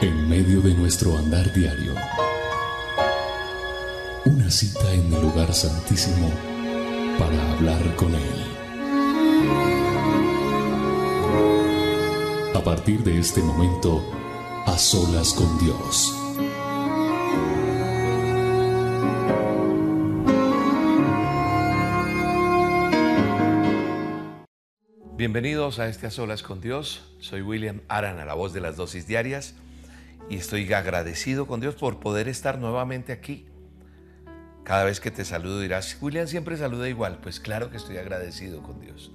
En medio de nuestro andar diario, una cita en el lugar santísimo para hablar con Él. A partir de este momento, a solas con Dios. Bienvenidos a este A Solas con Dios. Soy William Arana, la voz de las dosis diarias, y estoy agradecido con Dios por poder estar nuevamente aquí. Cada vez que te saludo dirás, William siempre saluda igual. Pues claro que estoy agradecido con Dios.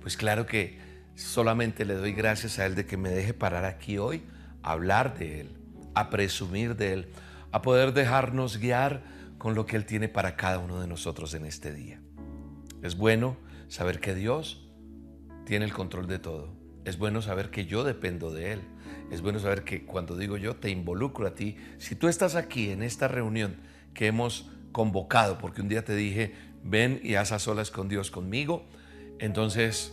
Pues claro que solamente le doy gracias a Él de que me deje parar aquí hoy, a hablar de Él, a presumir de Él, a poder dejarnos guiar con lo que Él tiene para cada uno de nosotros en este día. Es bueno saber que Dios tiene el control de todo. Es bueno saber que yo dependo de Él. Es bueno saber que cuando digo yo te involucro a ti. Si tú estás aquí en esta reunión que hemos convocado, porque un día te dije, ven y haz a solas con Dios conmigo, entonces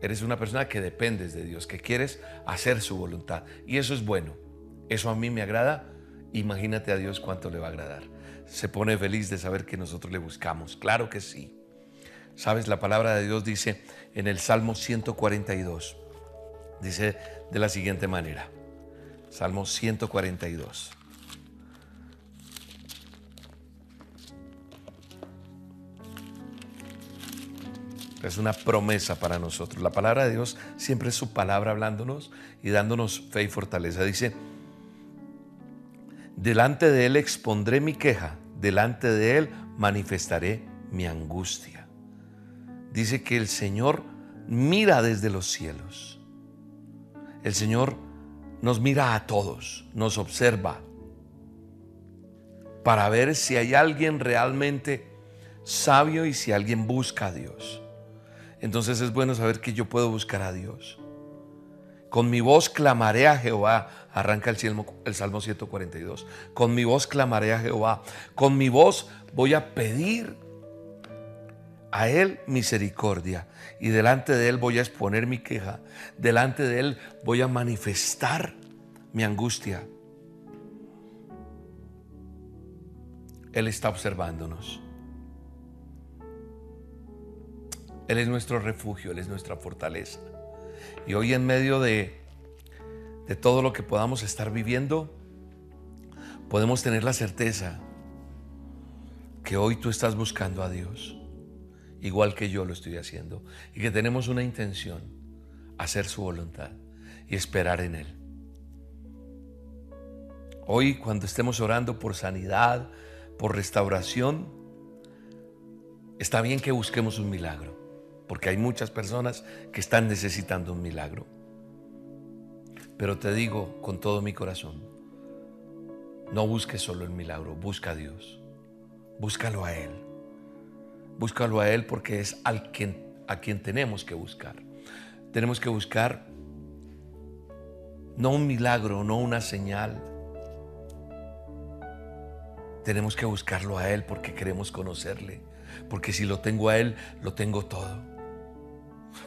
eres una persona que dependes de Dios, que quieres hacer su voluntad. Y eso es bueno. Eso a mí me agrada. Imagínate a Dios cuánto le va a agradar. Se pone feliz de saber que nosotros le buscamos. Claro que sí. Sabes, la palabra de Dios dice en el Salmo 142, dice de la siguiente manera, Salmo 142. Es una promesa para nosotros. La palabra de Dios siempre es su palabra hablándonos y dándonos fe y fortaleza. Dice, delante de Él expondré mi queja, delante de Él manifestaré mi angustia dice que el Señor mira desde los cielos. El Señor nos mira a todos, nos observa para ver si hay alguien realmente sabio y si alguien busca a Dios. Entonces es bueno saber que yo puedo buscar a Dios. Con mi voz clamaré a Jehová, arranca el, Salmo, el Salmo 142. Con mi voz clamaré a Jehová. Con mi voz voy a pedir a Él misericordia y delante de Él voy a exponer mi queja, delante de Él voy a manifestar mi angustia. Él está observándonos. Él es nuestro refugio, Él es nuestra fortaleza. Y hoy en medio de, de todo lo que podamos estar viviendo, podemos tener la certeza que hoy tú estás buscando a Dios igual que yo lo estoy haciendo, y que tenemos una intención, hacer su voluntad y esperar en Él. Hoy cuando estemos orando por sanidad, por restauración, está bien que busquemos un milagro, porque hay muchas personas que están necesitando un milagro. Pero te digo con todo mi corazón, no busques solo el milagro, busca a Dios, búscalo a Él. Búscalo a Él porque es al quien, a quien tenemos que buscar. Tenemos que buscar no un milagro, no una señal. Tenemos que buscarlo a Él porque queremos conocerle. Porque si lo tengo a Él, lo tengo todo.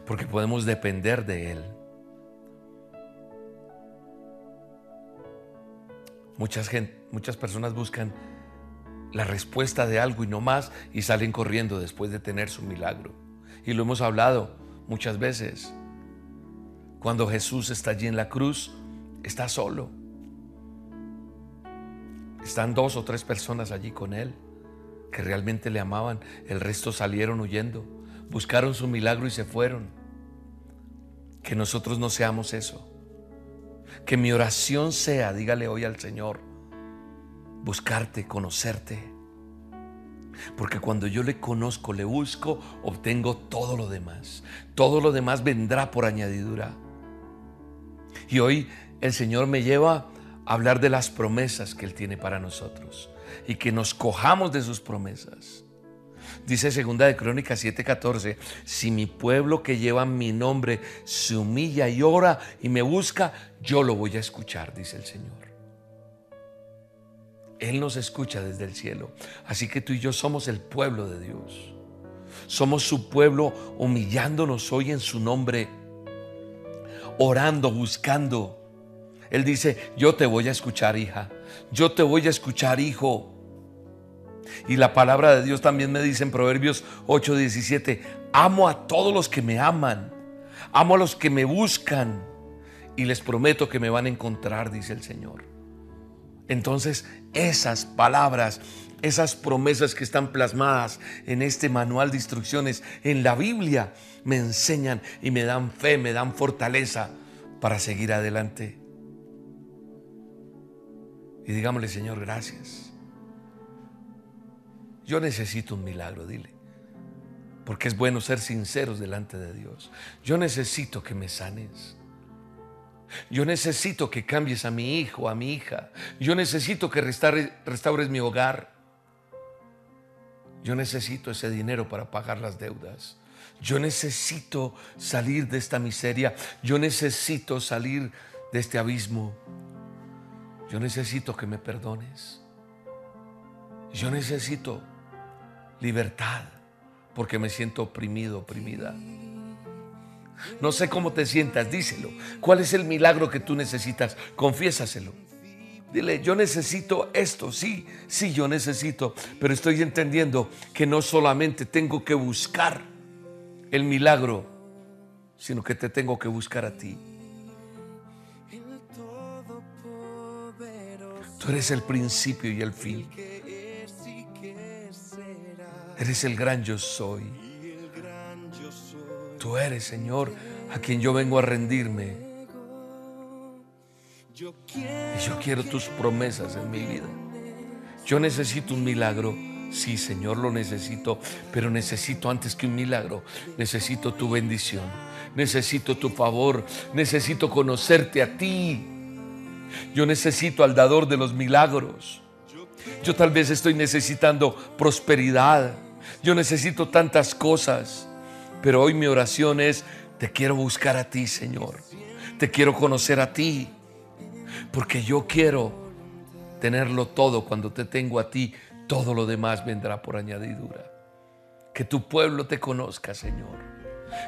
Porque podemos depender de Él. Muchas, gente, muchas personas buscan la respuesta de algo y no más y salen corriendo después de tener su milagro. Y lo hemos hablado muchas veces. Cuando Jesús está allí en la cruz, está solo. Están dos o tres personas allí con Él que realmente le amaban. El resto salieron huyendo, buscaron su milagro y se fueron. Que nosotros no seamos eso. Que mi oración sea, dígale hoy al Señor, buscarte, conocerte. Porque cuando yo le conozco, le busco, obtengo todo lo demás. Todo lo demás vendrá por añadidura. Y hoy el Señor me lleva a hablar de las promesas que Él tiene para nosotros y que nos cojamos de sus promesas. Dice segunda de Crónicas 7:14, si mi pueblo que lleva mi nombre se humilla y ora y me busca, yo lo voy a escuchar, dice el Señor. Él nos escucha desde el cielo. Así que tú y yo somos el pueblo de Dios. Somos su pueblo humillándonos hoy en su nombre, orando, buscando, Él dice, yo te voy a escuchar, hija. Yo te voy a escuchar, hijo. Y la palabra de Dios también me dice en Proverbios 8:17, amo a todos los que me aman, amo a los que me buscan y les prometo que me van a encontrar, dice el Señor. Entonces, esas palabras, esas promesas que están plasmadas en este manual de instrucciones, en la Biblia, me enseñan y me dan fe, me dan fortaleza para seguir adelante. Y digámosle, Señor, gracias. Yo necesito un milagro, dile. Porque es bueno ser sinceros delante de Dios. Yo necesito que me sanes. Yo necesito que cambies a mi hijo, a mi hija. Yo necesito que restaures mi hogar. Yo necesito ese dinero para pagar las deudas. Yo necesito salir de esta miseria. Yo necesito salir de este abismo. Yo necesito que me perdones. Yo necesito libertad porque me siento oprimido, oprimida. No sé cómo te sientas, díselo. ¿Cuál es el milagro que tú necesitas? Confiésaselo. Dile, yo necesito esto, sí, sí, yo necesito, pero estoy entendiendo que no solamente tengo que buscar el milagro, sino que te tengo que buscar a ti. Tú eres el principio y el fin. Eres el gran yo soy. Tú eres, Señor, a quien yo vengo a rendirme. Y yo quiero tus promesas en mi vida. Yo necesito un milagro. Sí, Señor, lo necesito, pero necesito antes que un milagro, necesito tu bendición, necesito tu favor, necesito conocerte a ti. Yo necesito al dador de los milagros. Yo tal vez estoy necesitando prosperidad. Yo necesito tantas cosas. Pero hoy mi oración es, te quiero buscar a ti, Señor. Te quiero conocer a ti. Porque yo quiero tenerlo todo cuando te tengo a ti. Todo lo demás vendrá por añadidura. Que tu pueblo te conozca, Señor.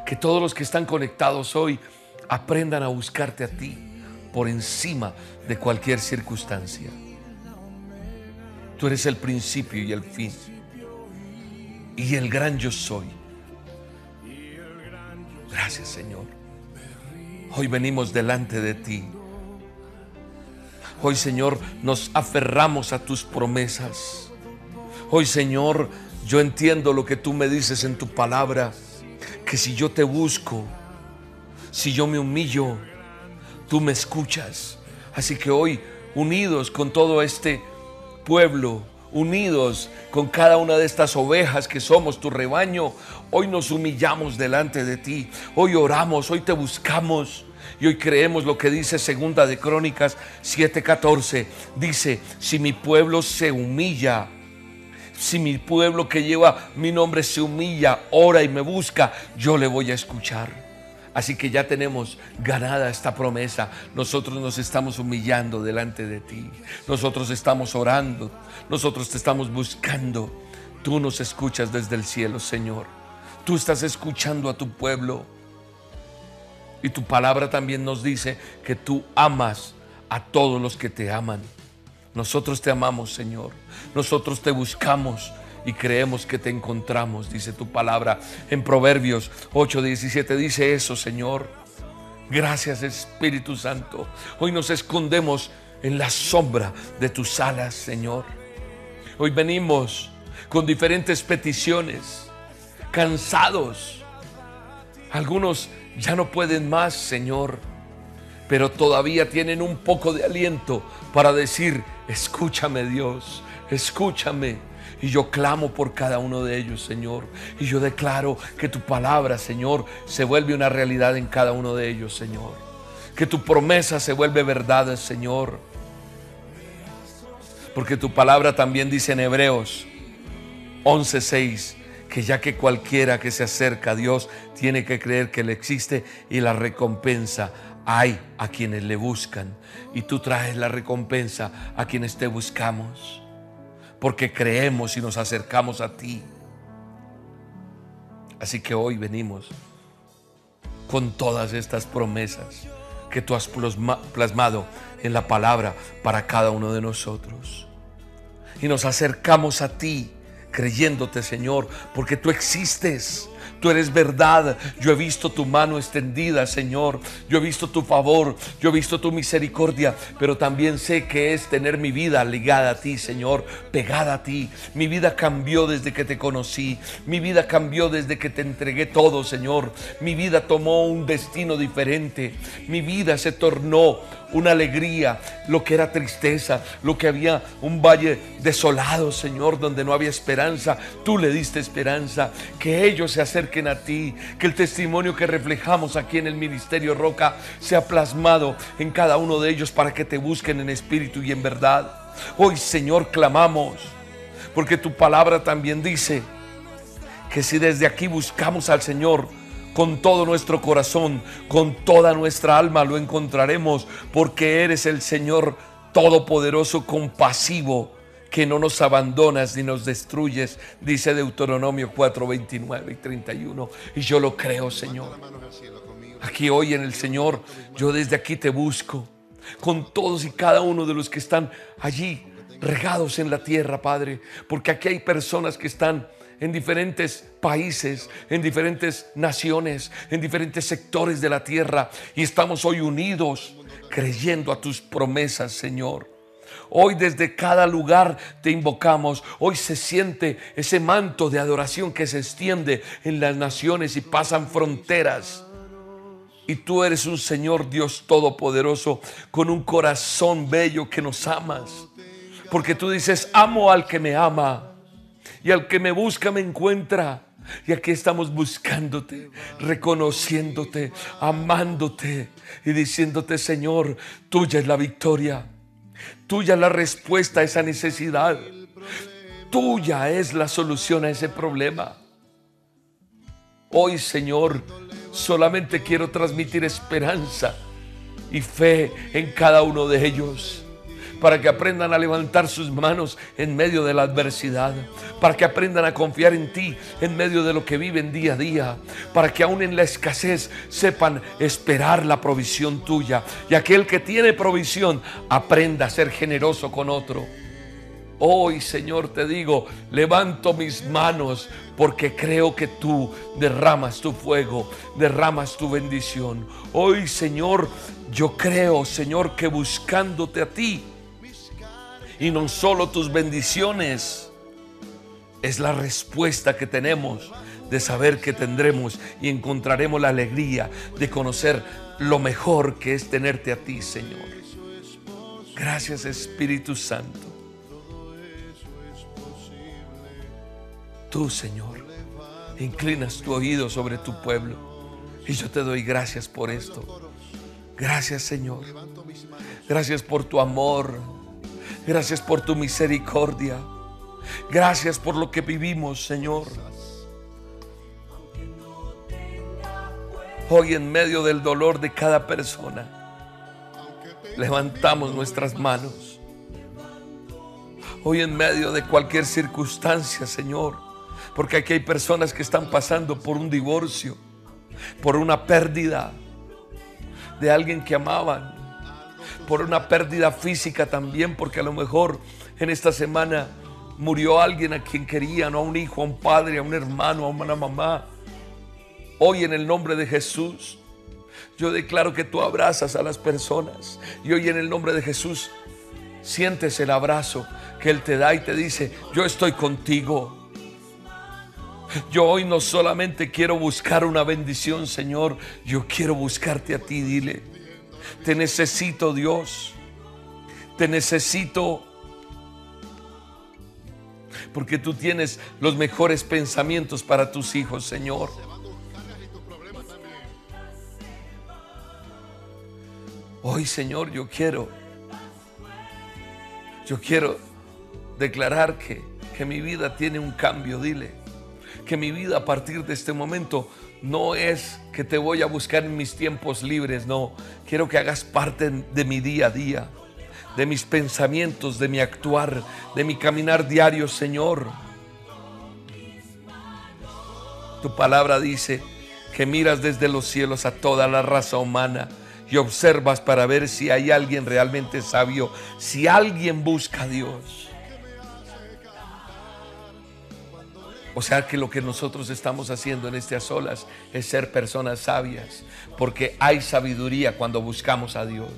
Que todos los que están conectados hoy aprendan a buscarte a ti por encima de cualquier circunstancia. Tú eres el principio y el fin. Y el gran yo soy. Gracias Señor. Hoy venimos delante de ti. Hoy Señor nos aferramos a tus promesas. Hoy Señor yo entiendo lo que tú me dices en tu palabra. Que si yo te busco, si yo me humillo, tú me escuchas. Así que hoy, unidos con todo este pueblo, unidos con cada una de estas ovejas que somos tu rebaño, hoy nos humillamos delante de ti, hoy oramos, hoy te buscamos. Y hoy creemos lo que dice Segunda de Crónicas 7:14. Dice, si mi pueblo se humilla, si mi pueblo que lleva mi nombre se humilla, ora y me busca, yo le voy a escuchar. Así que ya tenemos ganada esta promesa. Nosotros nos estamos humillando delante de ti. Nosotros estamos orando. Nosotros te estamos buscando. Tú nos escuchas desde el cielo, Señor. Tú estás escuchando a tu pueblo. Y tu palabra también nos dice que tú amas a todos los que te aman. Nosotros te amamos, Señor. Nosotros te buscamos y creemos que te encontramos, dice tu palabra. En Proverbios 8:17 dice eso, Señor. Gracias Espíritu Santo. Hoy nos escondemos en la sombra de tus alas, Señor. Hoy venimos con diferentes peticiones, cansados. Algunos ya no pueden más, Señor, pero todavía tienen un poco de aliento para decir, escúchame Dios, escúchame. Y yo clamo por cada uno de ellos, Señor. Y yo declaro que tu palabra, Señor, se vuelve una realidad en cada uno de ellos, Señor. Que tu promesa se vuelve verdad, Señor. Porque tu palabra también dice en Hebreos 11:6 que ya que cualquiera que se acerca a Dios tiene que creer que Él existe y la recompensa hay a quienes le buscan. Y tú traes la recompensa a quienes te buscamos porque creemos y nos acercamos a ti. Así que hoy venimos con todas estas promesas, que tú has plasmado en la palabra para cada uno de nosotros. Y nos acercamos a ti creyéndote, Señor, porque tú existes Tú eres verdad. Yo he visto tu mano extendida, Señor. Yo he visto tu favor. Yo he visto tu misericordia. Pero también sé que es tener mi vida ligada a ti, Señor. Pegada a ti. Mi vida cambió desde que te conocí. Mi vida cambió desde que te entregué todo, Señor. Mi vida tomó un destino diferente. Mi vida se tornó una alegría, lo que era tristeza, lo que había un valle desolado, Señor, donde no había esperanza. Tú le diste esperanza, que ellos se acerquen a ti, que el testimonio que reflejamos aquí en el Ministerio Roca sea plasmado en cada uno de ellos para que te busquen en espíritu y en verdad. Hoy, Señor, clamamos, porque tu palabra también dice que si desde aquí buscamos al Señor, con todo nuestro corazón, con toda nuestra alma lo encontraremos, porque eres el Señor Todopoderoso, compasivo, que no nos abandonas ni nos destruyes, dice Deuteronomio 4, 29 y 31. Y yo lo creo, Señor. Aquí hoy en el Señor, yo desde aquí te busco, con todos y cada uno de los que están allí regados en la tierra, Padre, porque aquí hay personas que están en diferentes países, en diferentes naciones, en diferentes sectores de la tierra y estamos hoy unidos creyendo a tus promesas, Señor. Hoy desde cada lugar te invocamos. Hoy se siente ese manto de adoración que se extiende en las naciones y pasan fronteras. Y tú eres un Señor Dios Todopoderoso con un corazón bello que nos amas. Porque tú dices, amo al que me ama y al que me busca me encuentra. Y aquí estamos buscándote, reconociéndote, amándote y diciéndote, Señor, tuya es la victoria, tuya es la respuesta a esa necesidad, tuya es la solución a ese problema. Hoy, Señor, solamente quiero transmitir esperanza y fe en cada uno de ellos para que aprendan a levantar sus manos en medio de la adversidad, para que aprendan a confiar en ti en medio de lo que viven día a día, para que aún en la escasez sepan esperar la provisión tuya y aquel que tiene provisión aprenda a ser generoso con otro. Hoy, Señor, te digo, levanto mis manos porque creo que tú derramas tu fuego, derramas tu bendición. Hoy, Señor, yo creo, Señor, que buscándote a ti, y no solo tus bendiciones. Es la respuesta que tenemos de saber que tendremos y encontraremos la alegría de conocer lo mejor que es tenerte a ti, Señor. Gracias Espíritu Santo. Tú, Señor, inclinas tu oído sobre tu pueblo y yo te doy gracias por esto. Gracias, Señor. Gracias por tu amor, Gracias por tu misericordia. Gracias por lo que vivimos, Señor. Hoy en medio del dolor de cada persona, levantamos nuestras manos. Hoy en medio de cualquier circunstancia, Señor, porque aquí hay personas que están pasando por un divorcio, por una pérdida de alguien que amaban, por una pérdida física también, porque a lo mejor en esta semana murió alguien a quien querían, a un hijo, a un padre, a un hermano, a una mamá. Hoy en el nombre de Jesús, yo declaro que tú abrazas a las personas. Y hoy en el nombre de Jesús, sientes el abrazo que Él te da y te dice, yo estoy contigo. Yo hoy no solamente quiero buscar una bendición, Señor, yo quiero buscarte a ti, dile. Te necesito, Dios. Te necesito. Porque tú tienes los mejores pensamientos para tus hijos, Señor. Hoy, Señor, yo quiero, yo quiero declarar que, que mi vida tiene un cambio, dile. Que mi vida a partir de este momento no es que te voy a buscar en mis tiempos libres, no. Quiero que hagas parte de mi día a día, de mis pensamientos, de mi actuar, de mi caminar diario, Señor. Tu palabra dice que miras desde los cielos a toda la raza humana y observas para ver si hay alguien realmente sabio, si alguien busca a Dios. O sea que lo que nosotros estamos haciendo en a solas es ser personas sabias, porque hay sabiduría cuando buscamos a Dios.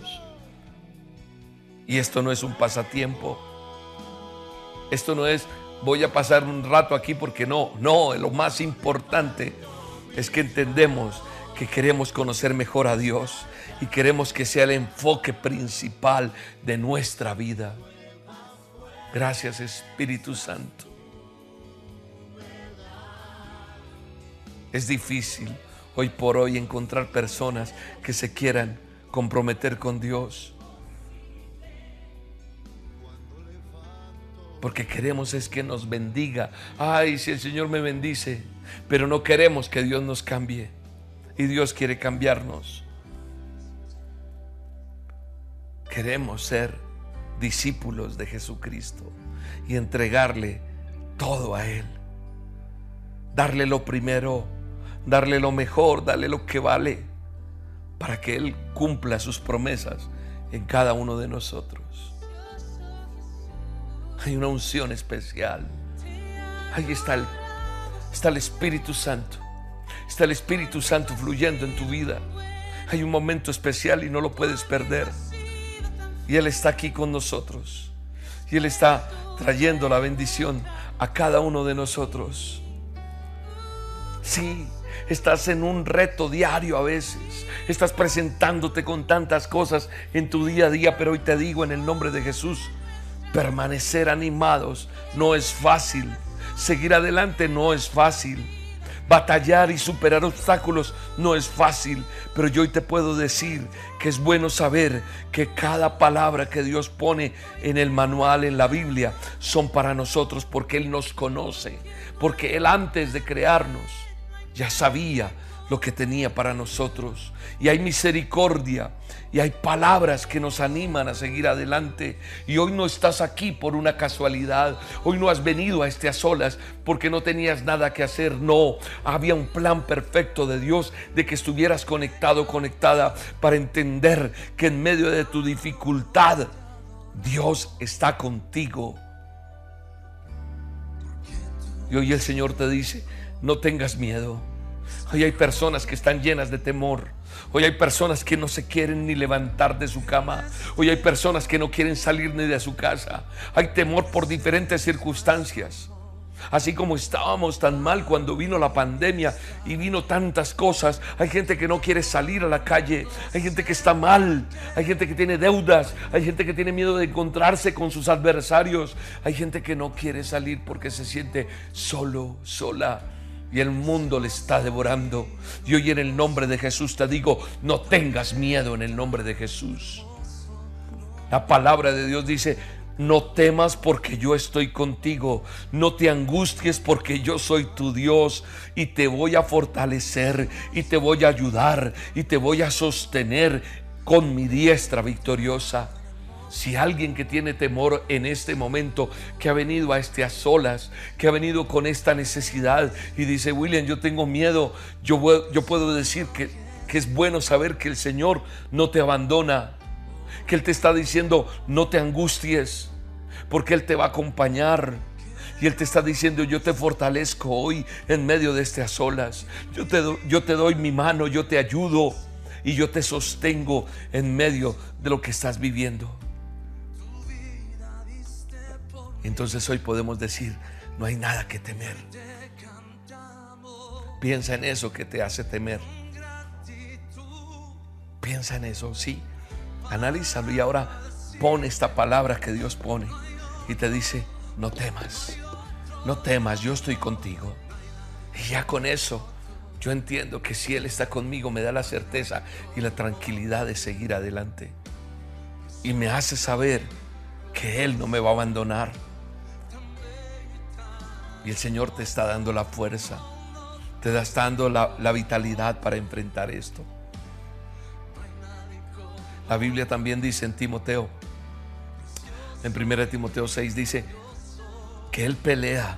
Y esto no es un pasatiempo. Esto no es voy a pasar un rato aquí porque no, no, lo más importante es que entendemos que queremos conocer mejor a Dios y queremos que sea el enfoque principal de nuestra vida. Gracias Espíritu Santo. Es difícil hoy por hoy encontrar personas que se quieran comprometer con Dios. Porque queremos es que nos bendiga. Ay, si el Señor me bendice. Pero no queremos que Dios nos cambie. Y Dios quiere cambiarnos. Queremos ser discípulos de Jesucristo y entregarle todo a Él. Darle lo primero, darle lo mejor, darle lo que vale, para que Él cumpla sus promesas en cada uno de nosotros. Hay una unción especial. Ahí está el, está el Espíritu Santo. Está el Espíritu Santo fluyendo en tu vida. Hay un momento especial y no lo puedes perder. Y Él está aquí con nosotros. Y Él está trayendo la bendición a cada uno de nosotros. Sí, estás en un reto diario a veces. Estás presentándote con tantas cosas en tu día a día, pero hoy te digo en el nombre de Jesús, Permanecer animados no es fácil. Seguir adelante no es fácil. Batallar y superar obstáculos no es fácil, pero yo hoy te puedo decir que es bueno saber que cada palabra que Dios pone en el manual, en la Biblia, son para nosotros porque Él nos conoce, porque Él antes de crearnos ya sabía lo que tenía para nosotros. Y hay misericordia y hay palabras que nos animan a seguir adelante. Y hoy no estás aquí por una casualidad. Hoy no has venido a este a solas porque no tenías nada que hacer. No, había un plan perfecto de Dios de que estuvieras conectado, conectada para entender que en medio de tu dificultad Dios está contigo. Y hoy el Señor te dice, no tengas miedo. Hoy hay personas que están llenas de temor. Hoy hay personas que no se quieren ni levantar de su cama. Hoy hay personas que no quieren salir ni de su casa. Hay temor por diferentes circunstancias. Así como estábamos tan mal cuando vino la pandemia y vino tantas cosas, hay gente que no quiere salir a la calle, hay gente que está mal, hay gente que tiene deudas, hay gente que tiene miedo de encontrarse con sus adversarios, hay gente que no quiere salir porque se siente solo, sola y el mundo le está devorando. Y hoy en el nombre de Jesús te digo, no tengas miedo en el nombre de Jesús. La palabra de Dios dice, no temas porque yo estoy contigo, no te angusties porque yo soy tu Dios y te voy a fortalecer y te voy a ayudar y te voy a sostener con mi diestra victoriosa. Si alguien que tiene temor en este momento, que ha venido a este a solas, que ha venido con esta necesidad y dice, William, yo tengo miedo, yo, puedo decir que, es bueno saber que el Señor no te abandona, que Él te está diciendo, no te angusties, porque Él te va a acompañar. Y Él te está diciendo, yo te fortalezco hoy en medio de a solas. Yo te, yo te doy mi mano, yo te ayudo y yo te sostengo en medio de lo que estás viviendo. Entonces hoy podemos decir, no hay nada que temer. Piensa en eso que te hace temer. Piensa en eso, sí. Analízalo y ahora pone esta palabra que Dios pone y te dice, no temas, no temas, yo estoy contigo. Y ya con eso yo entiendo que si Él está conmigo me da la certeza y la tranquilidad de seguir adelante. Y me hace saber que Él no me va a abandonar y el Señor te está dando la fuerza, te está dando la, vitalidad para enfrentar esto. La Biblia también dice en Timoteo, en 1 Timoteo 6 dice que Él pelea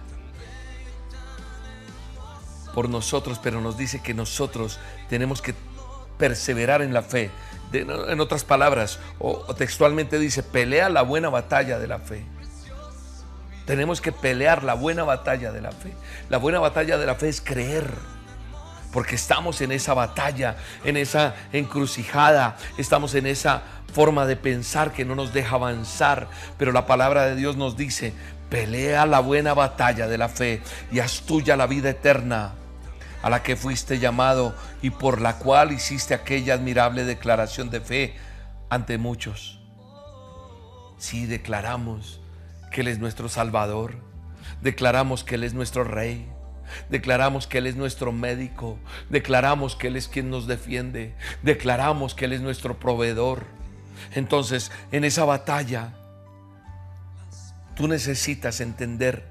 por nosotros, pero nos dice que nosotros tenemos que perseverar en la fe, en otras palabras, o, o textualmente dice, pelea la buena batalla de la fe. Tenemos que pelear la buena batalla de la fe. La buena batalla de la fe es creer. Porque estamos en esa batalla, en esa encrucijada, estamos en esa forma de pensar que no nos deja avanzar. Pero la palabra de Dios nos dice, pelea la buena batalla de la fe y haz tuya la vida eterna a la que fuiste llamado y por la cual hiciste aquella admirable declaración de fe ante muchos. Sí, declaramos que Él es nuestro Salvador, declaramos que Él es nuestro Rey, declaramos que Él es nuestro médico, declaramos que Él es quien nos defiende, declaramos que Él es nuestro proveedor. Entonces, en esa batalla, tú necesitas entender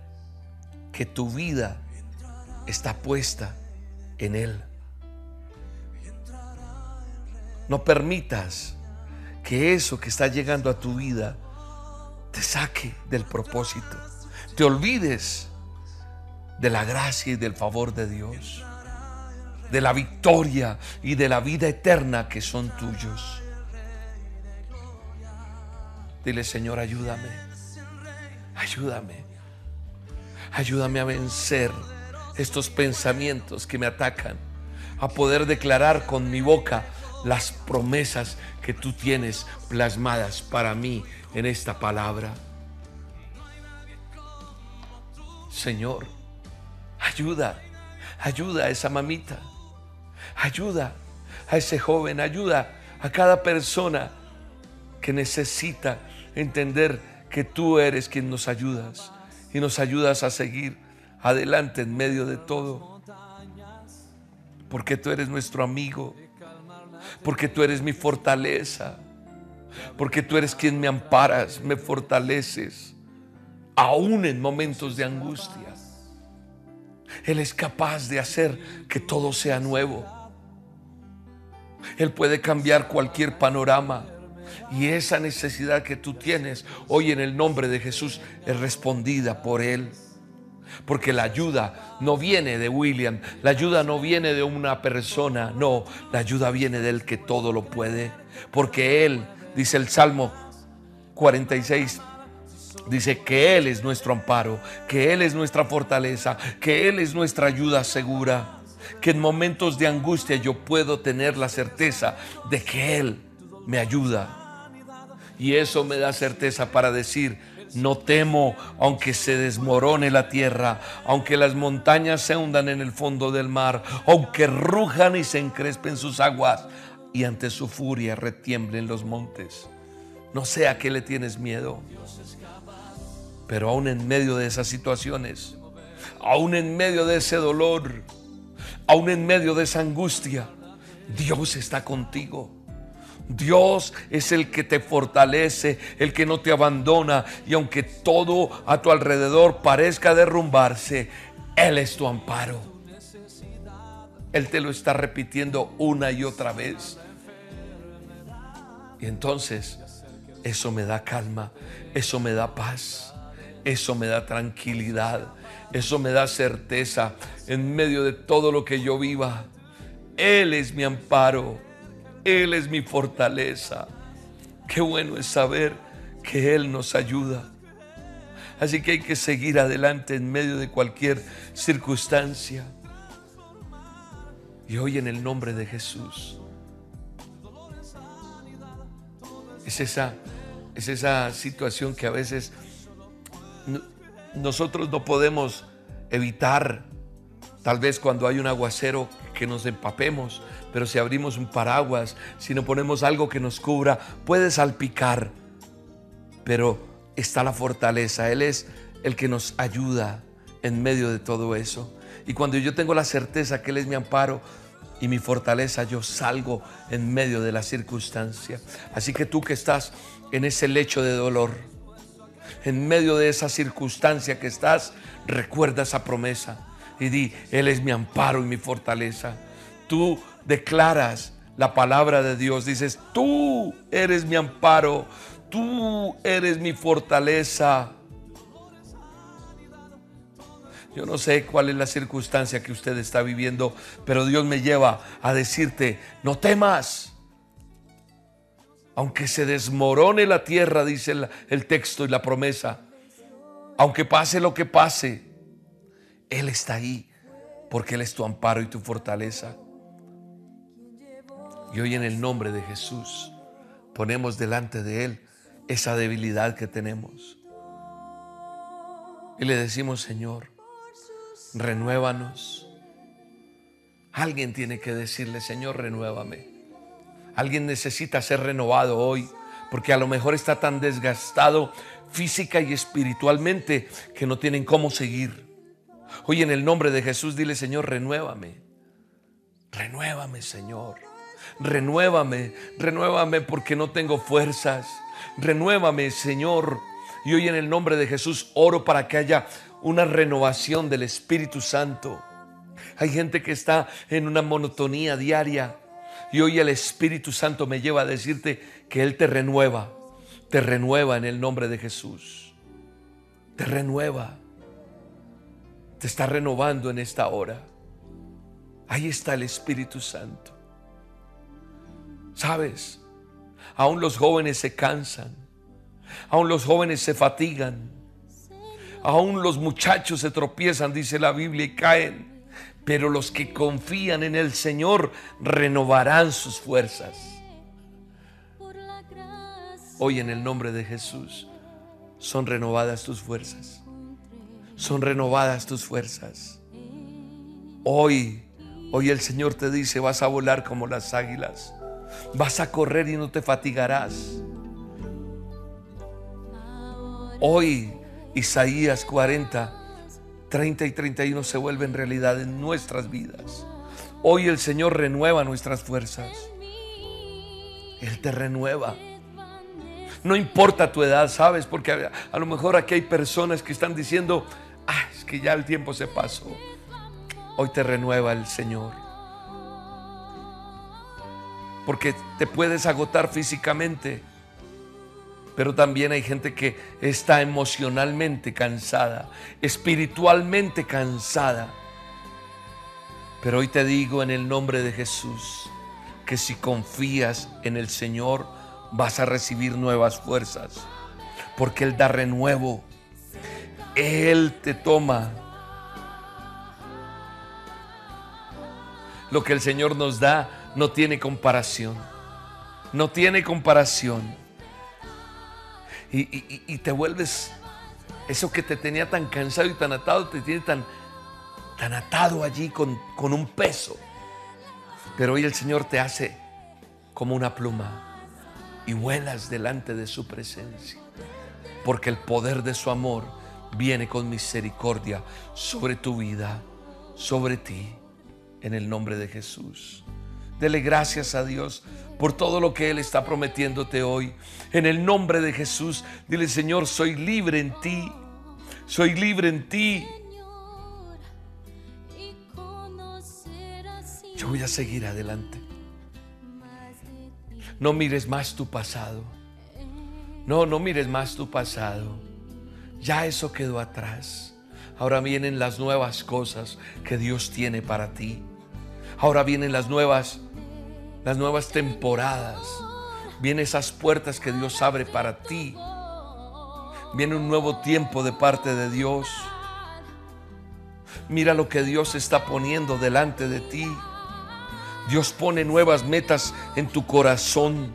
que tu vida está puesta en Él. No permitas que eso que está llegando a tu vida te saque del propósito. Te olvides de la gracia y del favor de Dios. De la victoria y de la vida eterna que son tuyos. Dile, Señor, ayúdame. Ayúdame. Ayúdame a vencer estos pensamientos que me atacan. A poder declarar con mi boca las promesas que tú tienes plasmadas para mí en esta palabra. Señor, ayuda, ayuda a esa mamita, ayuda a ese joven, ayuda a cada persona que necesita entender que tú eres quien nos ayudas y nos ayudas a seguir adelante en medio de todo. Porque tú eres nuestro amigo, porque tú eres mi fortaleza, porque tú eres quien me amparas, me fortaleces, aún en momentos de angustia. Él es capaz de hacer que todo sea nuevo. Él puede cambiar cualquier panorama. Y esa necesidad que tú tienes hoy en el nombre de Jesús es respondida por Él. Porque la ayuda no viene de William, la ayuda no viene de una persona, no, la ayuda viene del que todo lo puede. Porque Él dice el Salmo 46, dice que Él es nuestro amparo, que Él es nuestra fortaleza, que Él es nuestra ayuda segura, que en momentos de angustia yo puedo tener la certeza de que Él me ayuda. Y eso me da certeza para decir, no temo aunque se desmorone la tierra, aunque las montañas se hundan en el fondo del mar, aunque rujan y se encrespen sus aguas y ante su furia retiemblen los montes. No sé a qué le tienes miedo, pero aún en medio de esas situaciones, aún en medio de ese dolor, aún en medio de esa angustia, Dios está contigo. Dios es el que te fortalece, el que no te abandona y aunque todo a tu alrededor parezca derrumbarse, Él es tu amparo. Él te lo está repitiendo una y otra vez. Y entonces eso me da calma, eso me da paz, eso me da tranquilidad, eso me da certeza en medio de todo lo que yo viva. Él es mi amparo, Él es mi fortaleza. Qué bueno es saber que Él nos ayuda. Así que hay que seguir adelante en medio de cualquier circunstancia. Y hoy en el nombre de Jesús Es esa, es esa situación que a veces nosotros no podemos evitar. Tal vez cuando hay un aguacero que nos empapemos, pero si abrimos un paraguas, si no ponemos algo que nos cubra, puede salpicar. Pero está la fortaleza. Él es el que nos ayuda en medio de todo eso. Y cuando yo tengo la certeza que Él es mi amparo, y mi fortaleza, yo salgo en medio de la circunstancia. Así que tú que estás en ese lecho de dolor, en medio de esa circunstancia que estás, recuerda esa promesa y di, Él es mi amparo y mi fortaleza. Tú declaras la palabra de Dios, dices, tú eres mi amparo, tú eres mi fortaleza. Yo no sé cuál es la circunstancia que usted está viviendo, pero Dios me lleva a decirte, no temas, Aunque se desmorone la tierra, dice el, texto y la promesa, aunque pase lo que pase, Él está ahí, porque Él es tu amparo y tu fortaleza. Y hoy en el nombre de Jesús ponemos delante de Él esa debilidad que tenemos. Y le decimos, Señor, renuévanos. Alguien tiene que decirle, Señor, renuévame. Alguien necesita ser renovado hoy, porque a lo mejor está tan desgastado física y espiritualmente que no tienen cómo seguir. Hoy en el nombre de Jesús dile, Señor, renuévame. Renuévame, Señor. Renuévame, renuévame porque no tengo fuerzas. Renuévame, Señor. Y hoy en el nombre de Jesús oro para que haya una renovación del Espíritu Santo. Hay gente que está en una monotonía diaria. Y hoy el Espíritu Santo me lleva a decirte que Él te renueva. Te renueva en el nombre de Jesús. Te renueva. Te está renovando en esta hora. Ahí está el Espíritu Santo. ¿Sabes? Aún los jóvenes se cansan. Aún los jóvenes se fatigan. Aún los muchachos se tropiezan, dice la Biblia, y caen. Pero los que confían en el Señor renovarán sus fuerzas. Hoy en el nombre de Jesús son renovadas tus fuerzas. Son renovadas tus fuerzas. Hoy, hoy el Señor te dice, vas a volar como las águilas. Vas a correr y no te fatigarás. Hoy Isaías 40, 30 y 31 se vuelven realidad en nuestras vidas. Hoy el Señor renueva nuestras fuerzas. Él te renueva. No importa tu edad, ¿sabes? Porque a, lo mejor aquí hay personas que están diciendo, ah, es que ya el tiempo se pasó. Hoy te renueva el Señor. Porque te puedes agotar físicamente, pero también hay gente que está emocionalmente cansada, espiritualmente cansada. Pero hoy te digo en el nombre de Jesús que si confías en el Señor vas a recibir nuevas fuerzas, porque Él da renuevo, Él te toma. Lo que el Señor nos da no tiene comparación, no tiene comparación y, te vuelves, eso que te tenía tan cansado y tan atado, te tiene tan, tan atado allí con, con un peso. Pero hoy el Señor te hace como una pluma y vuelas delante de su presencia. Porque el poder de su amor viene con misericordia sobre tu vida, sobre ti, en el nombre de Jesús. Dele gracias a Dios por todo lo que Él está prometiéndote hoy. En el nombre de Jesús, dile Señor, soy libre en ti. Soy libre en ti. Yo voy a seguir adelante. No mires más tu pasado. No, no mires más tu pasado. Ya eso quedó atrás. Ahora vienen las nuevas cosas que Dios tiene para ti. Ahora vienen las nuevas las nuevas temporadas. Vienen esas puertas que Dios abre para ti. Viene un nuevo tiempo de parte de Dios. Mira lo que Dios está poniendo delante de ti. Dios pone nuevas metas en tu corazón.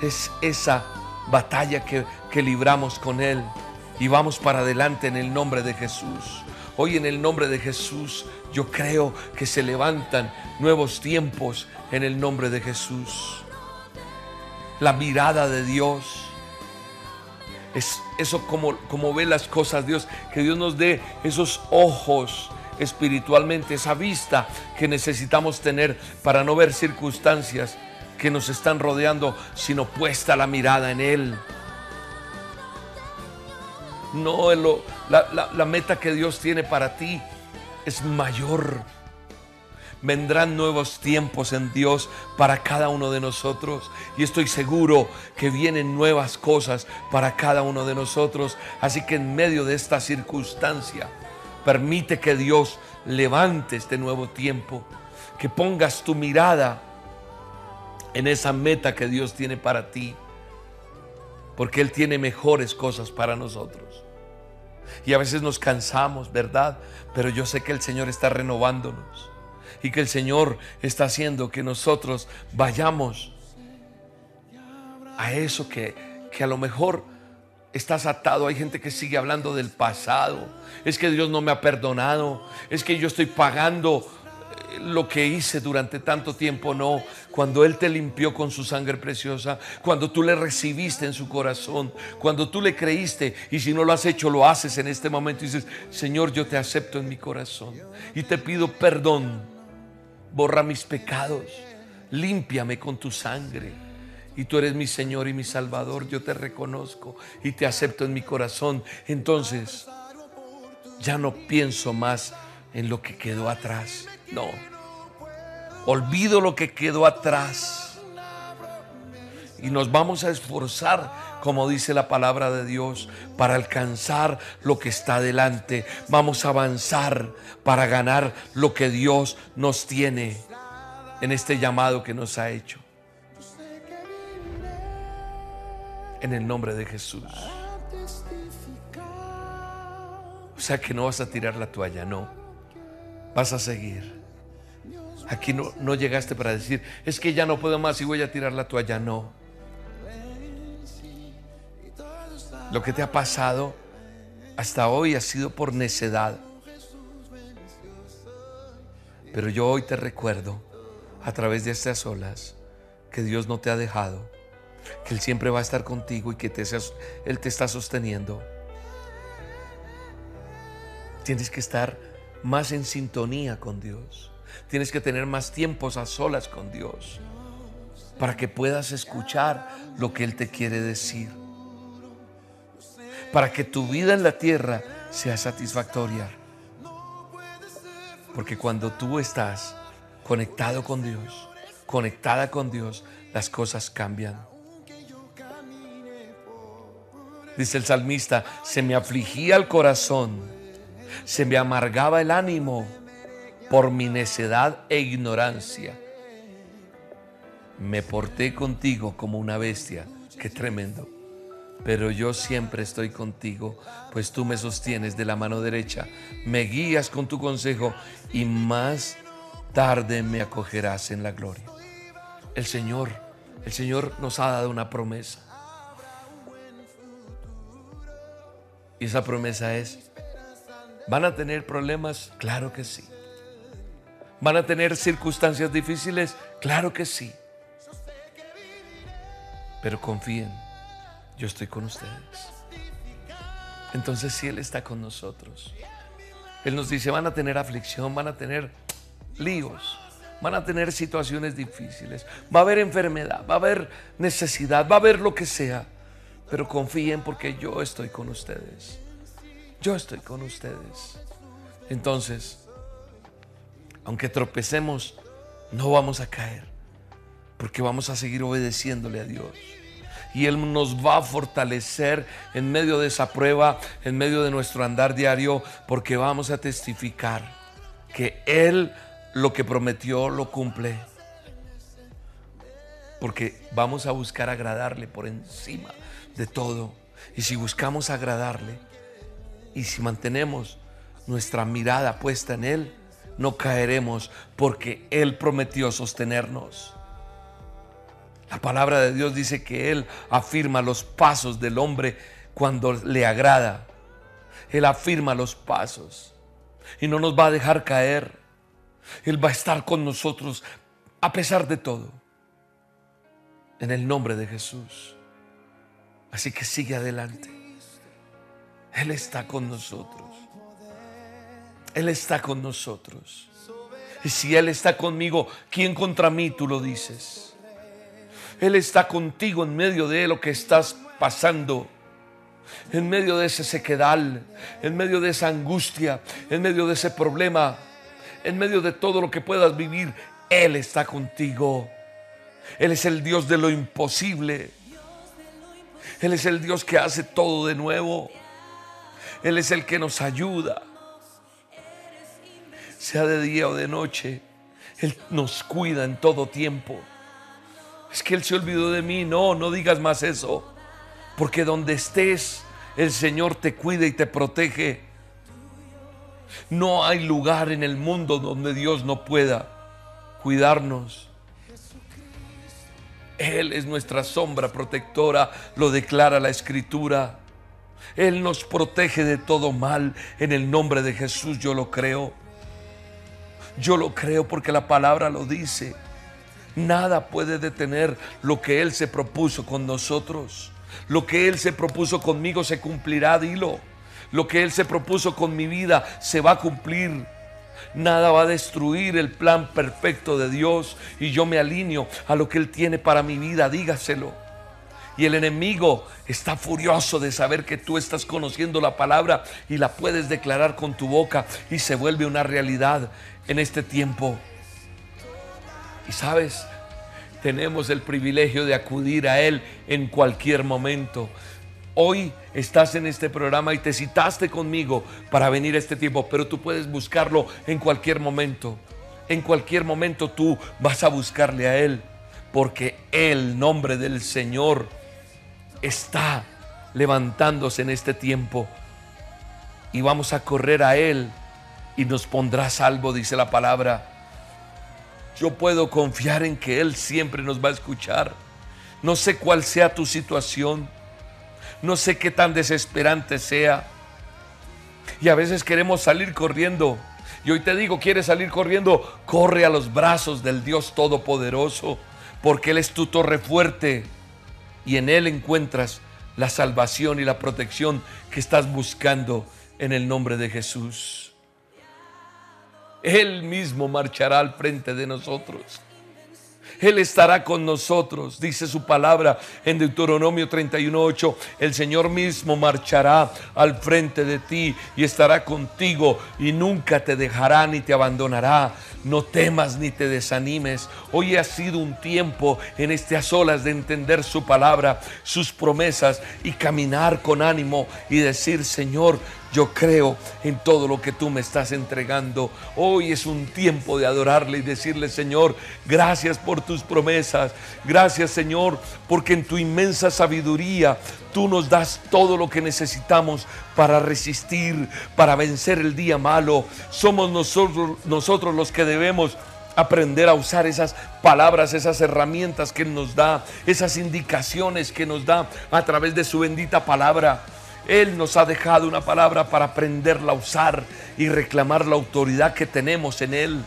Es esa batalla que, que libramos con Él y vamos para adelante en el nombre de Jesús. Hoy en el nombre de Jesús yo creo que se levantan nuevos tiempos en el nombre de Jesús. La mirada de Dios. Es eso como, como ve las cosas Dios. Que Dios nos dé esos ojos espiritualmente, esa vista que necesitamos tener para no ver circunstancias que nos están rodeando, sino puesta la mirada en Él. No, lo, la, meta que Dios tiene para ti es mayor. Vendrán nuevos tiempos en Dios para cada uno de nosotros. Y estoy seguro que vienen nuevas cosas para cada uno de nosotros. Así que en medio de esta circunstancia, permite que Dios levante este nuevo tiempo. Que pongas tu mirada en esa meta que Dios tiene para ti, porque Él tiene mejores cosas para nosotros. Y a veces nos cansamos, ¿verdad? Pero yo sé que el Señor está renovándonos y que el Señor está haciendo que nosotros vayamos a eso que, que a lo mejor estás atado. Hay gente que sigue hablando del pasado. Es que Dios no me ha perdonado. Es que yo estoy pagando lo que hice durante tanto tiempo. No, cuando Él te limpió con su sangre preciosa, cuando tú le recibiste en su corazón, cuando tú le creíste y si no lo has hecho, lo haces en este momento y dices, Señor, yo te acepto en mi corazón y te pido perdón. Borra mis pecados. Límpiame con tu sangre y tú eres mi Señor y mi Salvador, yo te reconozco y te acepto en mi corazón, entonces ya no pienso más en lo que quedó atrás. No. Olvido lo que quedó atrás. Y nos vamos a esforzar, como dice la palabra de Dios, para alcanzar lo que está delante. Vamos a avanzar para ganar lo que Dios nos tiene en este llamado que nos ha hecho. en el nombre de Jesús. O sea que no vas a tirar la toalla, no. Vas a seguir. Aquí no, no llegaste para decir, es que ya no puedo más y voy a tirar la toalla, no. Lo que te ha pasado hasta hoy ha sido por necedad. Pero yo hoy te recuerdo, a través de estas olas, que Dios no te ha dejado que Él siempre va a estar contigo y que te, Él te está sosteniendo. Tienes que estar más en sintonía con Dios. Tienes que tener más tiempos a solas con Dios para que puedas escuchar lo que Él te quiere decir. Para que tu vida en la tierra sea satisfactoria. Porque cuando tú estás conectado con Dios, conectada con Dios, las cosas cambian. Dice el salmista, se me afligía el corazón, se me amargaba el ánimo por mi necedad e ignorancia. Me porté contigo como una bestia, qué tremendo. Pero yo siempre estoy contigo, pues tú me sostienes de la mano derecha, me guías con tu consejo y más tarde me acogerás en la gloria. El Señor, el Señor nos ha dado una promesa. Y esa promesa es, ¿van a tener problemas? Claro que sí. ¿Van a tener circunstancias difíciles? Claro que sí. Pero confíen, yo estoy con ustedes. Entonces si Él está con nosotros, Él nos dice, van a tener aflicción, van a tener líos, van a tener situaciones difíciles, va a haber enfermedad, va a haber necesidad, va a haber lo que sea pero confíen porque yo estoy con ustedes. Yo estoy con ustedes. Entonces, aunque tropecemos, no vamos a caer, porque vamos a seguir obedeciéndole a Dios. Y Él nos va a fortalecer en medio de esa prueba, en medio de nuestro andar diario, porque vamos a testificar que Él lo que prometió lo cumple. Porque vamos a buscar agradarle por encima de todo. Y si buscamos agradarle y si mantenemos nuestra mirada puesta en Él, no caeremos porque Él prometió sostenernos. La palabra de Dios dice que Él afirma los pasos del hombre cuando le agrada. Él afirma los pasos y no nos va a dejar caer. Él va a estar con nosotros a pesar de todo. En el nombre de Jesús. Así que sigue adelante. Él está con nosotros. Él está con nosotros. Y si Él está conmigo, ¿quién contra mí? Tú lo dices. Él está contigo en medio de lo que estás pasando. En medio de ese sequedal, en medio de esa angustia, en medio de ese problema, en medio de todo lo que puedas vivir, Él está contigo. Él es el Dios de lo imposible. Él es el Dios que hace todo de nuevo. Él es el que nos ayuda. Sea de día o de noche, Él nos cuida en todo tiempo. Es que Él se olvidó de mí. No, no digas más eso. Porque donde estés, el Señor te cuida y te protege. No hay lugar en el mundo donde Dios no pueda cuidarnos. Él es nuestra sombra protectora, lo declara la Escritura. Él nos protege de todo mal. En el nombre de Jesús yo lo creo. Yo lo creo porque la palabra lo dice. Nada puede detener lo que Él se propuso con nosotros. Lo que Él se propuso conmigo se cumplirá, dilo. Lo que Él se propuso con mi vida se va a cumplir. Nada va a destruir el plan perfecto de Dios y yo me alineo a lo que Él tiene para mi vida, dígaselo. Y el enemigo está furioso de saber que tú estás conociendo la palabra y la puedes declarar con tu boca y se vuelve una realidad en este tiempo. Y sabes, tenemos el privilegio de acudir a Él en cualquier momento. Hoy estás en este programa y te citaste conmigo para venir a este tiempo, pero tú puedes buscarlo en cualquier momento. En cualquier momento tú vas a buscarle a Él, porque el nombre del Señor está levantándose en este tiempo. Y vamos a correr a Él y nos pondrá salvo, dice la palabra. Yo puedo confiar en que Él siempre nos va a escuchar. No sé cuál sea tu situación. No sé qué tan desesperante sea. Y a veces queremos salir corriendo. Y hoy te digo, quieres salir corriendo, corre a los brazos del Dios Todopoderoso, porque Él es tu torre fuerte y en Él encuentras la salvación y la protección que estás buscando en el nombre de Jesús. Él mismo marchará al frente de nosotros. Él estará con nosotros, dice su palabra en Deuteronomio 31.8. El Señor mismo marchará al frente de ti y estará contigo y nunca te dejará ni te abandonará. No temas ni te desanimes. Hoy ha sido un tiempo en estas olas de entender su palabra, sus promesas y caminar con ánimo y decir, Señor, yo creo en todo lo que tú me estás entregando. Hoy es un tiempo de adorarle y decirle, Señor, gracias por tus promesas. Gracias, Señor, porque en tu inmensa sabiduría tú nos das todo lo que necesitamos para resistir, para vencer el día malo. Somos nosotros, nosotros los que debemos aprender a usar esas palabras, esas herramientas que nos da, esas indicaciones que nos da a través de su bendita palabra. Él nos ha dejado una palabra para aprenderla a usar y reclamar la autoridad que tenemos en Él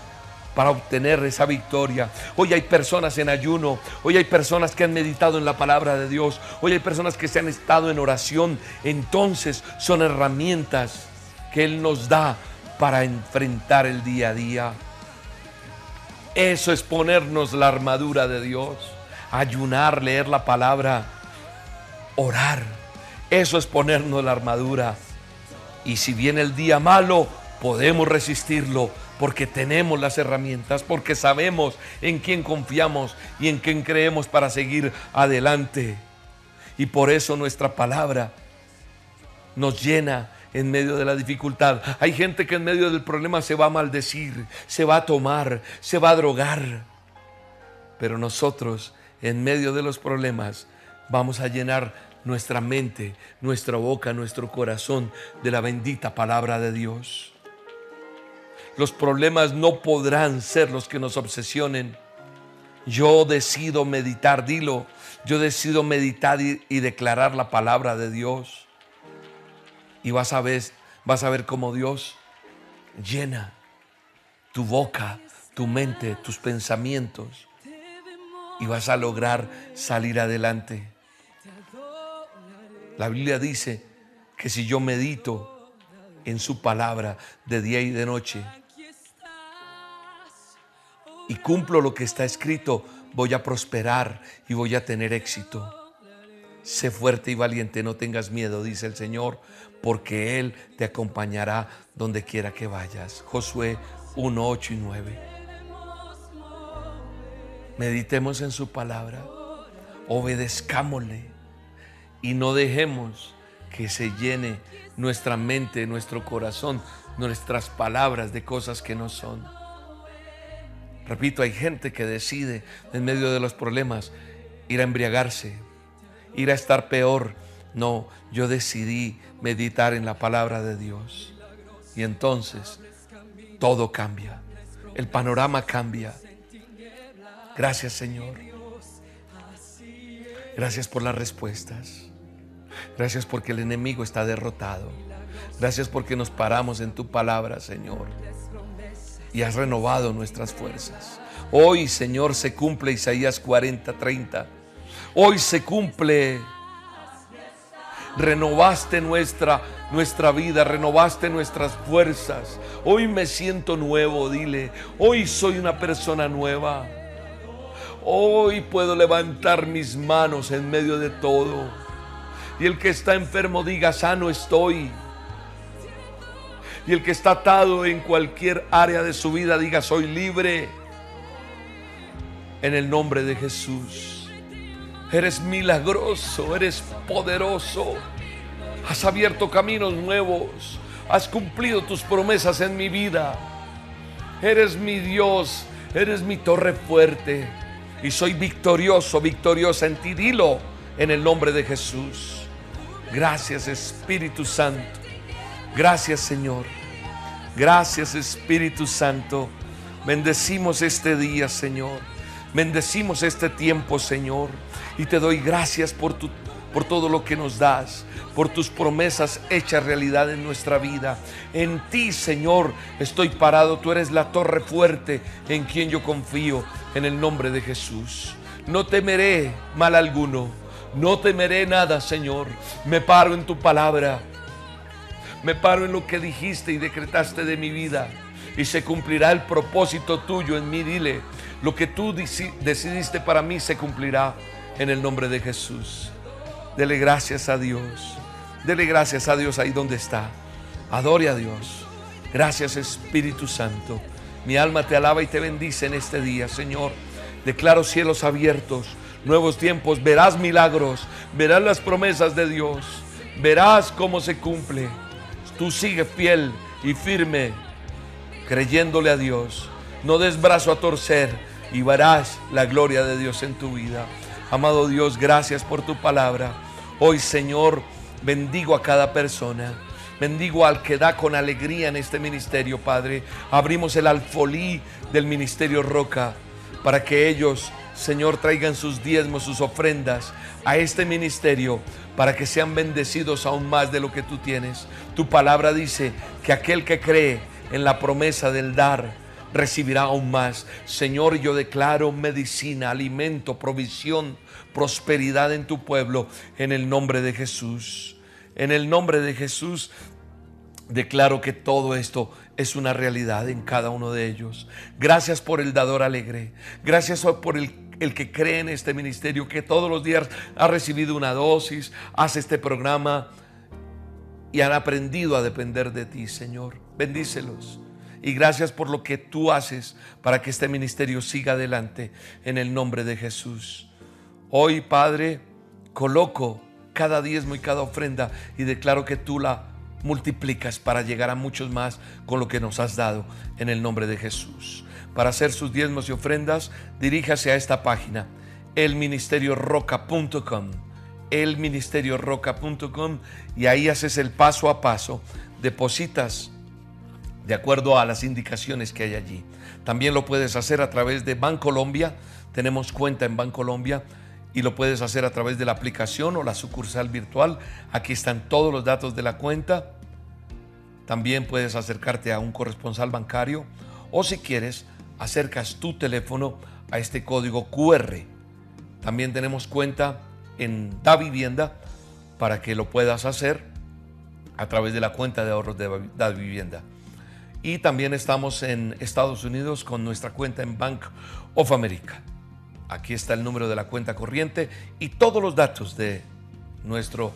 para obtener esa victoria. Hoy hay personas en ayuno, hoy hay personas que han meditado en la palabra de Dios, hoy hay personas que se han estado en oración. Entonces son herramientas que Él nos da para enfrentar el día a día. Eso es ponernos la armadura de Dios, ayunar, leer la palabra, orar eso es ponernos la armadura. Y si viene el día malo, podemos resistirlo porque tenemos las herramientas, porque sabemos en quién confiamos y en quién creemos para seguir adelante. Y por eso nuestra palabra nos llena en medio de la dificultad. Hay gente que en medio del problema se va a maldecir, se va a tomar, se va a drogar. Pero nosotros en medio de los problemas vamos a llenar nuestra mente, nuestra boca, nuestro corazón de la bendita palabra de Dios. Los problemas no podrán ser los que nos obsesionen. Yo decido meditar, dilo, yo decido meditar y, declarar la palabra de Dios. Y vas a ver, vas a ver cómo Dios llena tu boca, tu mente, tus pensamientos y vas a lograr salir adelante. La Biblia dice que si yo medito en su palabra de día y de noche y cumplo lo que está escrito, voy a prosperar y voy a tener éxito. Sé fuerte y valiente, no tengas miedo, dice el Señor, porque Él te acompañará donde quiera que vayas. Josué 1, 8 y 9. Meditemos en su palabra, obedezcámosle y no dejemos que se llene nuestra mente, nuestro corazón, nuestras palabras de cosas que no son. Repito, hay gente que decide en medio de los problemas ir a embriagarse, ir a estar peor. No, yo decidí meditar en la palabra de Dios. Y entonces todo cambia, el panorama cambia. Gracias Señor. Gracias por las respuestas. Gracias porque el enemigo está derrotado. Gracias porque nos paramos en tu palabra, Señor. Y has renovado nuestras fuerzas. Hoy, Señor, se cumple Isaías 40, 30. Hoy se cumple. Renovaste nuestra, nuestra vida, renovaste nuestras fuerzas. Hoy me siento nuevo, dile. Hoy soy una persona nueva. Hoy puedo levantar mis manos en medio de todo. Y el que está enfermo diga, sano estoy. Y el que está atado en cualquier área de su vida diga, soy libre. En el nombre de Jesús. Eres milagroso, eres poderoso. Has abierto caminos nuevos. Has cumplido tus promesas en mi vida. Eres mi Dios, eres mi torre fuerte. Y soy victorioso, victoriosa en ti. Dilo en el nombre de Jesús. Gracias Espíritu Santo. Gracias Señor. Gracias Espíritu Santo. Bendecimos este día, Señor. Bendecimos este tiempo, Señor. Y te doy gracias por, tu, por todo lo que nos das, por tus promesas hechas realidad en nuestra vida. En ti, Señor, estoy parado. Tú eres la torre fuerte en quien yo confío, en el nombre de Jesús. No temeré mal alguno no temeré nada, Señor. Me paro en tu palabra. Me paro en lo que dijiste y decretaste de mi vida. Y se cumplirá el propósito tuyo en mí. Dile, lo que tú decidiste para mí se cumplirá en el nombre de Jesús. Dele gracias a Dios. Dele gracias a Dios ahí donde está. Adore a Dios. Gracias Espíritu Santo. Mi alma te alaba y te bendice en este día, Señor. Declaro cielos abiertos nuevos tiempos, verás milagros, verás las promesas de Dios, verás cómo se cumple. Tú sigue fiel y firme, creyéndole a Dios. No des brazo a torcer y verás la gloria de Dios en tu vida. Amado Dios, gracias por tu palabra. Hoy, Señor, bendigo a cada persona. Bendigo al que da con alegría en este ministerio, Padre. Abrimos el alfolí del ministerio Roca para que ellos Señor, traigan sus diezmos, sus ofrendas a este ministerio para que sean bendecidos aún más de lo que tú tienes. Tu palabra dice que aquel que cree en la promesa del dar, recibirá aún más. Señor, yo declaro medicina, alimento, provisión, prosperidad en tu pueblo, en el nombre de Jesús. En el nombre de Jesús, declaro que todo esto es una realidad en cada uno de ellos. Gracias por el dador alegre. Gracias por el el que cree en este ministerio, que todos los días ha recibido una dosis, hace este programa y han aprendido a depender de ti, Señor. Bendícelos. Y gracias por lo que tú haces para que este ministerio siga adelante en el nombre de Jesús. Hoy, Padre, coloco cada diezmo y cada ofrenda y declaro que tú la multiplicas para llegar a muchos más con lo que nos has dado en el nombre de Jesús para hacer sus diezmos y ofrendas, diríjase a esta página, elministerioroca.com, elministerioroca.com y ahí haces el paso a paso, depositas de acuerdo a las indicaciones que hay allí. También lo puedes hacer a través de Bancolombia, tenemos cuenta en Bancolombia y lo puedes hacer a través de la aplicación o la sucursal virtual. Aquí están todos los datos de la cuenta. También puedes acercarte a un corresponsal bancario o si quieres, acercas tu teléfono a este código QR. También tenemos cuenta en Da Vivienda para que lo puedas hacer a través de la cuenta de ahorros de Da Vivienda. Y también estamos en Estados Unidos con nuestra cuenta en Bank of America. Aquí está el número de la cuenta corriente y todos los datos de, nuestro,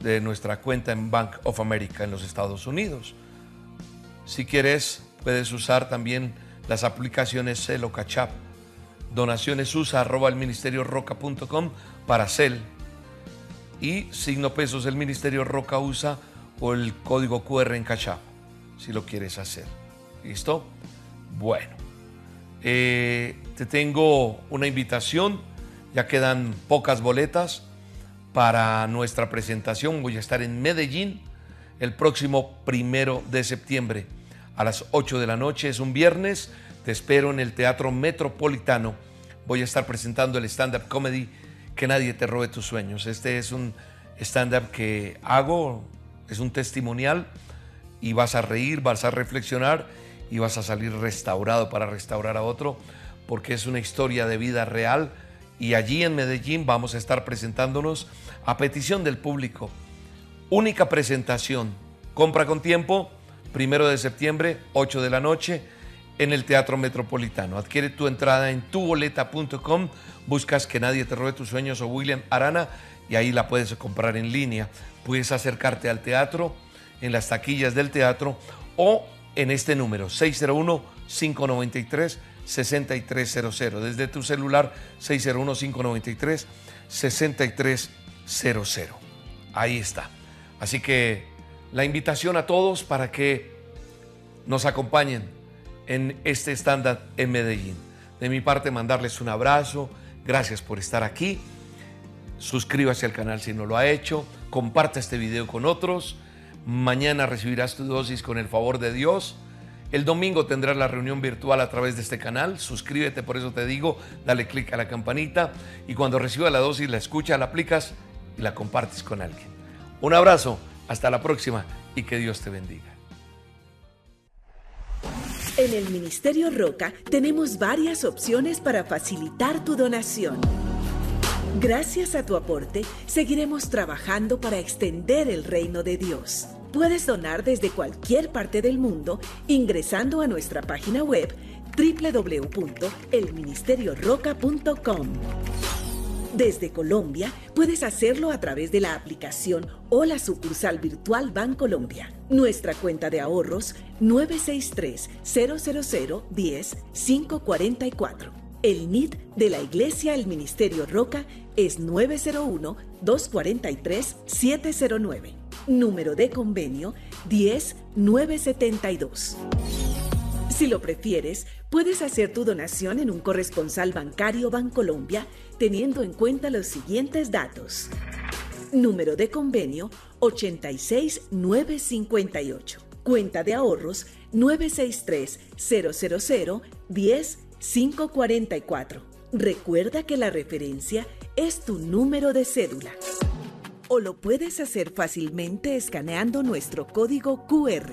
de nuestra cuenta en Bank of America en los Estados Unidos. Si quieres, puedes usar también las aplicaciones Cel o Cachap. Donaciones usa arroba el ministerio roca.com para Cel. Y signo pesos el ministerio roca usa o el código QR en Cachap, si lo quieres hacer. ¿Listo? Bueno, eh, te tengo una invitación. Ya quedan pocas boletas para nuestra presentación. Voy a estar en Medellín el próximo primero de septiembre a las 8 de la noche. Es un viernes. Te espero en el Teatro Metropolitano. Voy a estar presentando el stand-up comedy Que nadie te robe tus sueños. Este es un stand-up que hago, es un testimonial y vas a reír, vas a reflexionar y vas a salir restaurado para restaurar a otro porque es una historia de vida real y allí en Medellín vamos a estar presentándonos a petición del público. Única presentación, compra con tiempo, primero de septiembre, 8 de la noche, en el Teatro Metropolitano. Adquiere tu entrada en tuboleta.com, buscas que nadie te robe tus sueños o William Arana y ahí la puedes comprar en línea. Puedes acercarte al teatro, en las taquillas del teatro o en este número, 601 593 6300. Desde tu celular 601-593-6300. Ahí está. Así que la invitación a todos para que nos acompañen en este estándar en Medellín. De mi parte, mandarles un abrazo. Gracias por estar aquí. Suscríbase al canal si no lo ha hecho. Comparte este video con otros. Mañana recibirás tu dosis con el favor de Dios. El domingo tendrás la reunión virtual a través de este canal. Suscríbete, por eso te digo, dale clic a la campanita y cuando reciba la dosis la escucha, la aplicas y la compartes con alguien. Un abrazo, hasta la próxima y que Dios te bendiga. En el Ministerio Roca tenemos varias opciones para facilitar tu donación. Gracias a tu aporte, seguiremos trabajando para extender el reino de Dios. Puedes donar desde cualquier parte del mundo ingresando a nuestra página web www.elministerioroca.com. Desde Colombia puedes hacerlo a través de la aplicación o la sucursal virtual Bancolombia. Nuestra cuenta de ahorros 963 000 10 544. El NID de la Iglesia El Ministerio Roca es 901 243 709 número de convenio 10972. Si lo prefieres, puedes hacer tu donación en un corresponsal bancario Bancolombia teniendo en cuenta los siguientes datos. Número de convenio 86958. Cuenta de ahorros 963 000 10 544. Recuerda que la referencia es tu número de cédula o lo puedes hacer fácilmente escaneando nuestro código QR.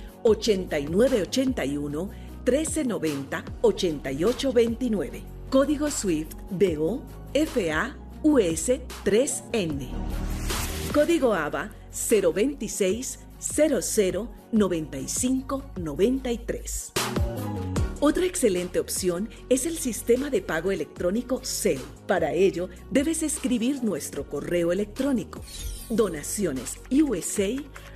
8981 1390 8829. Código SWIFT BO FA US 3N. Código ABA 026 00 95 93. Otra excelente opción es el sistema de pago electrónico CEL. Para ello, debes escribir nuestro correo electrónico donaciones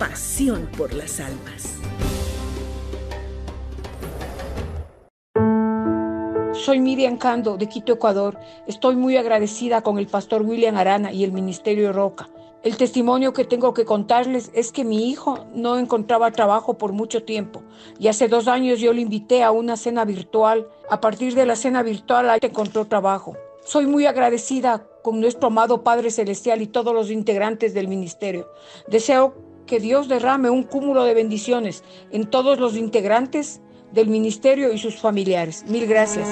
pasión por las almas. Soy Miriam Cando de Quito, Ecuador. Estoy muy agradecida con el pastor William Arana y el Ministerio Roca el testimonio que tengo que contarles es que mi hijo no encontraba trabajo por mucho tiempo y hace dos años yo le invité a una cena virtual. A partir de la cena virtual, ahí encontró trabajo. Soy muy agradecida con nuestro amado Padre Celestial y todos los integrantes del ministerio. Deseo que Dios derrame un cúmulo de bendiciones en todos los integrantes del ministerio y sus familiares. Mil gracias.